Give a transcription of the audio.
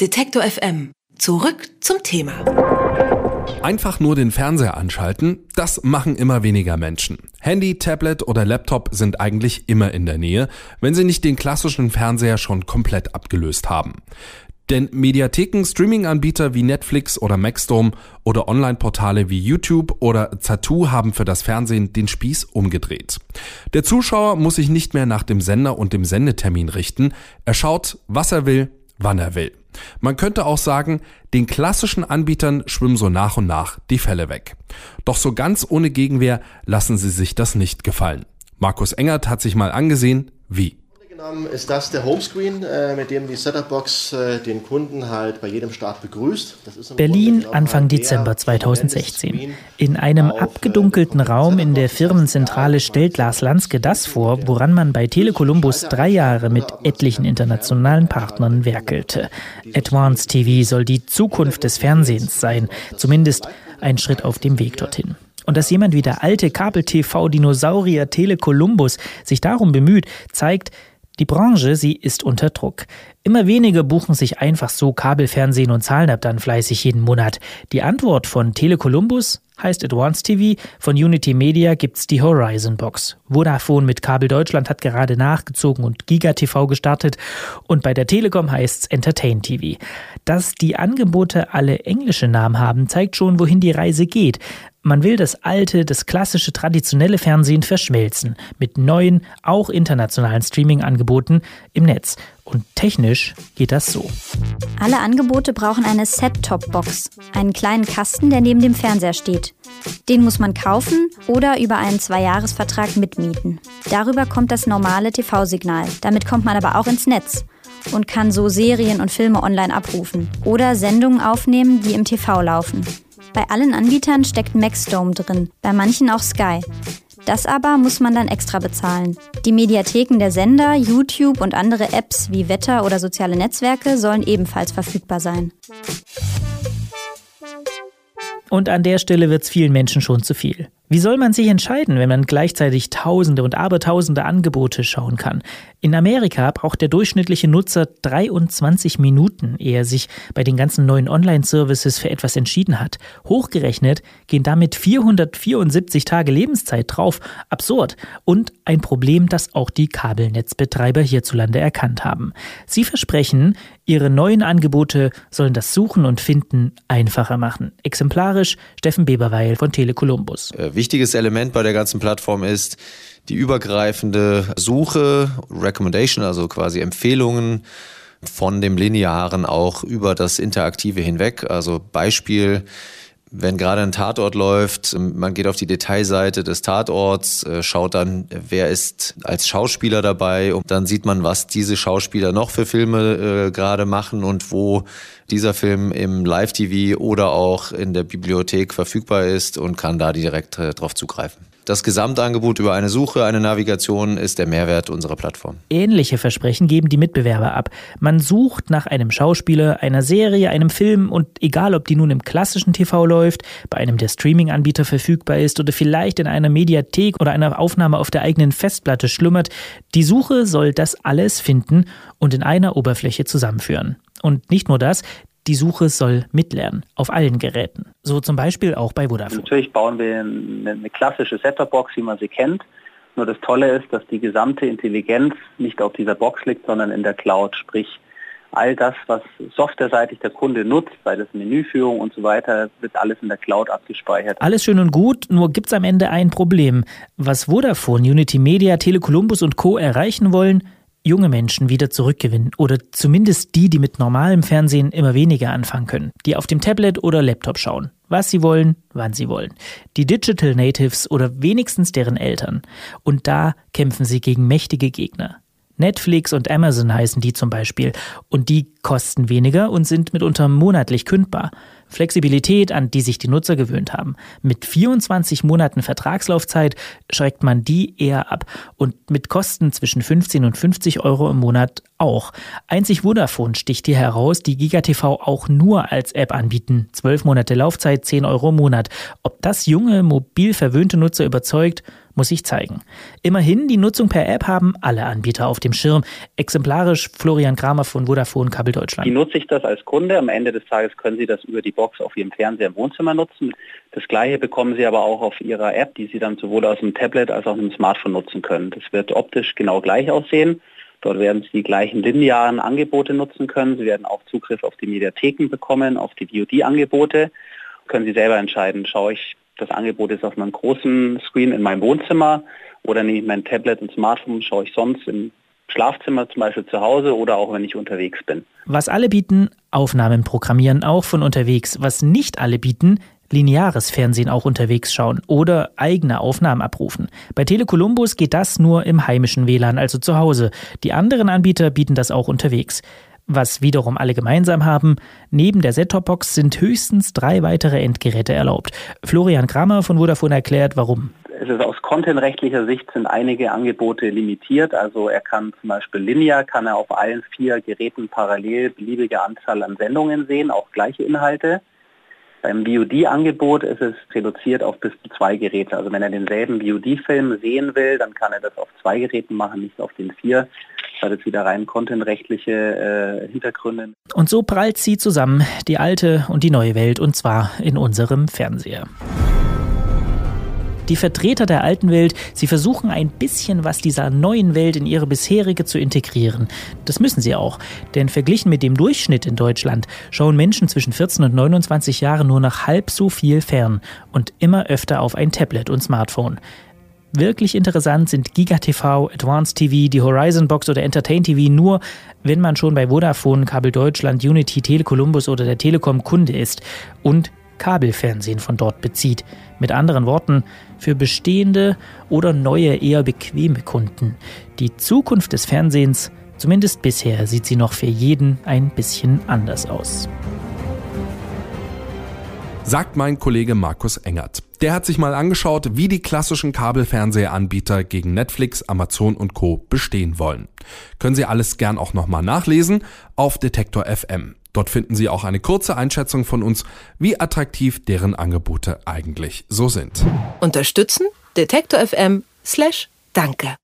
Detektor FM. Zurück zum Thema. Einfach nur den Fernseher anschalten, das machen immer weniger Menschen. Handy, Tablet oder Laptop sind eigentlich immer in der Nähe, wenn sie nicht den klassischen Fernseher schon komplett abgelöst haben. Denn Mediatheken, Streaming-Anbieter wie Netflix oder Maxdome oder Online-Portale wie YouTube oder Zattoo haben für das Fernsehen den Spieß umgedreht. Der Zuschauer muss sich nicht mehr nach dem Sender und dem Sendetermin richten. Er schaut, was er will, wann er will. Man könnte auch sagen, den klassischen Anbietern schwimmen so nach und nach die Fälle weg. Doch so ganz ohne Gegenwehr lassen sie sich das nicht gefallen. Markus Engert hat sich mal angesehen, wie genommen ist das der Homescreen, äh, mit dem die Setup-Box äh, den Kunden halt bei jedem Start begrüßt. Berlin, Anfang Dezember 2016. In einem abgedunkelten Raum in der Firmenzentrale stellt Lars Lanske das vor, woran man bei Telekolumbus drei Jahre mit etlichen internationalen Partnern werkelte. Advanced TV soll die Zukunft des Fernsehens sein, zumindest ein Schritt auf dem Weg dorthin. Und dass jemand wie der alte Kabel-TV-Dinosaurier Telekolumbus sich darum bemüht, zeigt, die Branche, sie ist unter Druck. Immer weniger buchen sich einfach so Kabelfernsehen und zahlen ab dann fleißig jeden Monat. Die Antwort von Telekolumbus heißt Advanced TV, von Unity Media gibt's die Horizon Box. Vodafone mit Kabel Deutschland hat gerade nachgezogen und Giga TV gestartet und bei der Telekom heißt's Entertain TV. Dass die Angebote alle englische Namen haben, zeigt schon, wohin die Reise geht. Man will das alte, das klassische, traditionelle Fernsehen verschmelzen mit neuen, auch internationalen Streaming-Angeboten im Netz. Und technisch geht das so. Alle Angebote brauchen eine Set-Top-Box, einen kleinen Kasten, der neben dem Fernseher steht. Den muss man kaufen oder über einen Zweijahresvertrag mitmieten. Darüber kommt das normale TV-Signal. Damit kommt man aber auch ins Netz und kann so Serien und Filme online abrufen oder Sendungen aufnehmen, die im TV laufen. Bei allen Anbietern steckt Maxdome drin, bei manchen auch Sky. Das aber muss man dann extra bezahlen. Die Mediatheken der Sender, YouTube und andere Apps wie Wetter oder soziale Netzwerke sollen ebenfalls verfügbar sein. Und an der Stelle wird es vielen Menschen schon zu viel. Wie soll man sich entscheiden, wenn man gleichzeitig Tausende und Abertausende Angebote schauen kann? In Amerika braucht der durchschnittliche Nutzer 23 Minuten, ehe er sich bei den ganzen neuen Online-Services für etwas entschieden hat. Hochgerechnet gehen damit 474 Tage Lebenszeit drauf. Absurd. Und ein Problem, das auch die Kabelnetzbetreiber hierzulande erkannt haben. Sie versprechen, ihre neuen Angebote sollen das Suchen und Finden einfacher machen. Exemplarisch Steffen Beberweil von Telekolumbus. Äh, wichtiges Element bei der ganzen Plattform ist die übergreifende Suche, Recommendation, also quasi Empfehlungen von dem Linearen auch über das Interaktive hinweg. Also Beispiel, wenn gerade ein Tatort läuft, man geht auf die Detailseite des Tatorts, äh, schaut dann, wer ist als Schauspieler dabei und dann sieht man, was diese Schauspieler noch für Filme äh, gerade machen und wo dieser Film im Live-TV oder auch in der Bibliothek verfügbar ist und kann da direkt äh, drauf zugreifen. Das Gesamtangebot über eine Suche, eine Navigation ist der Mehrwert unserer Plattform. Ähnliche Versprechen geben die Mitbewerber ab. Man sucht nach einem Schauspieler, einer Serie, einem Film und egal, ob die nun im klassischen TV läuft, bei einem der Streaming-Anbieter verfügbar ist oder vielleicht in einer Mediathek oder einer Aufnahme auf der eigenen Festplatte schlummert, die Suche soll das alles finden und in einer Oberfläche zusammenführen. Und nicht nur das, die Suche soll mitlernen auf allen Geräten. So zum Beispiel auch bei Vodafone. Natürlich bauen wir eine, eine klassische Set-Top-Box, wie man sie kennt. Nur das Tolle ist, dass die gesamte Intelligenz nicht auf dieser Box liegt, sondern in der Cloud. Sprich, all das, was softwareseitig der Kunde nutzt, sei das Menüführung und so weiter, wird alles in der Cloud abgespeichert. Alles schön und gut, nur gibt es am Ende ein Problem. Was Vodafone, Unity Media, Telekolumbus und Co. erreichen wollen, junge Menschen wieder zurückgewinnen oder zumindest die, die mit normalem Fernsehen immer weniger anfangen können, die auf dem Tablet oder Laptop schauen, was sie wollen, wann sie wollen. Die Digital Natives oder wenigstens deren Eltern. Und da kämpfen sie gegen mächtige Gegner. Netflix und Amazon heißen die zum Beispiel. Und die kosten weniger und sind mitunter monatlich kündbar. Flexibilität, an die sich die Nutzer gewöhnt haben. Mit 24 Monaten Vertragslaufzeit schreckt man die eher ab und mit Kosten zwischen 15 und 50 Euro im Monat auch. Einzig Vodafone sticht hier heraus, die GigaTV auch nur als App anbieten. 12 Monate Laufzeit, 10 Euro im Monat. Ob das junge, mobil verwöhnte Nutzer überzeugt, muss sich zeigen. Immerhin, die Nutzung per App haben alle Anbieter auf dem Schirm. Exemplarisch Florian Kramer von Vodafone Kabel Deutschland. Wie nutze ich das als Kunde? Am Ende des Tages können Sie das über die Box auf Ihrem Fernseher im Wohnzimmer nutzen. Das gleiche bekommen Sie aber auch auf Ihrer App, die Sie dann sowohl aus dem Tablet als auch einem Smartphone nutzen können. Das wird optisch genau gleich aussehen. Dort werden Sie die gleichen linearen Angebote nutzen können. Sie werden auch Zugriff auf die Mediatheken bekommen, auf die VOD-Angebote. Können Sie selber entscheiden, schaue ich das Angebot ist auf meinem großen Screen in meinem Wohnzimmer oder nehme ich mein Tablet und Smartphone, schaue ich sonst im Schlafzimmer zum Beispiel zu Hause oder auch wenn ich unterwegs bin. Was alle bieten, Aufnahmen programmieren, auch von unterwegs. Was nicht alle bieten, lineares Fernsehen auch unterwegs schauen oder eigene Aufnahmen abrufen. Bei Telekolumbus geht das nur im heimischen WLAN, also zu Hause. Die anderen Anbieter bieten das auch unterwegs. Was wiederum alle gemeinsam haben, neben der Set-Top-Box sind höchstens drei weitere Endgeräte erlaubt. Florian Kramer von Vodafone erklärt, warum. Es ist aus contentrechtlicher Sicht sind einige Angebote limitiert. Also er kann zum Beispiel linear, kann er auf allen vier Geräten parallel beliebige Anzahl an Sendungen sehen, auch gleiche Inhalte. Beim VOD-Angebot ist es reduziert auf bis zu zwei Geräte. Also wenn er denselben VOD-Film sehen will, dann kann er das auf zwei Geräten machen, nicht auf den vier. Das hat jetzt wieder rein contentrechtliche äh, Hintergründe. Und so prallt sie zusammen, die alte und die neue Welt, und zwar in unserem Fernseher die Vertreter der alten Welt, sie versuchen ein bisschen was dieser neuen Welt in ihre bisherige zu integrieren. Das müssen sie auch, denn verglichen mit dem Durchschnitt in Deutschland schauen Menschen zwischen 14 und 29 Jahren nur noch halb so viel fern und immer öfter auf ein Tablet und Smartphone. Wirklich interessant sind GigaTV, Advanced TV, die Horizon Box oder Entertain TV nur, wenn man schon bei Vodafone, Kabel Deutschland, Unity, Telekolumbus oder der Telekom Kunde ist und Kabelfernsehen von dort bezieht. Mit anderen Worten, für bestehende oder neue, eher bequeme Kunden. Die Zukunft des Fernsehens, zumindest bisher, sieht sie noch für jeden ein bisschen anders aus. Sagt mein Kollege Markus Engert. Der hat sich mal angeschaut, wie die klassischen Kabelfernsehanbieter gegen Netflix, Amazon und Co. bestehen wollen. Können Sie alles gern auch nochmal nachlesen auf Detektor FM. Dort finden Sie auch eine kurze Einschätzung von uns, wie attraktiv deren Angebote eigentlich so sind. Unterstützen Detektor FM slash Danke.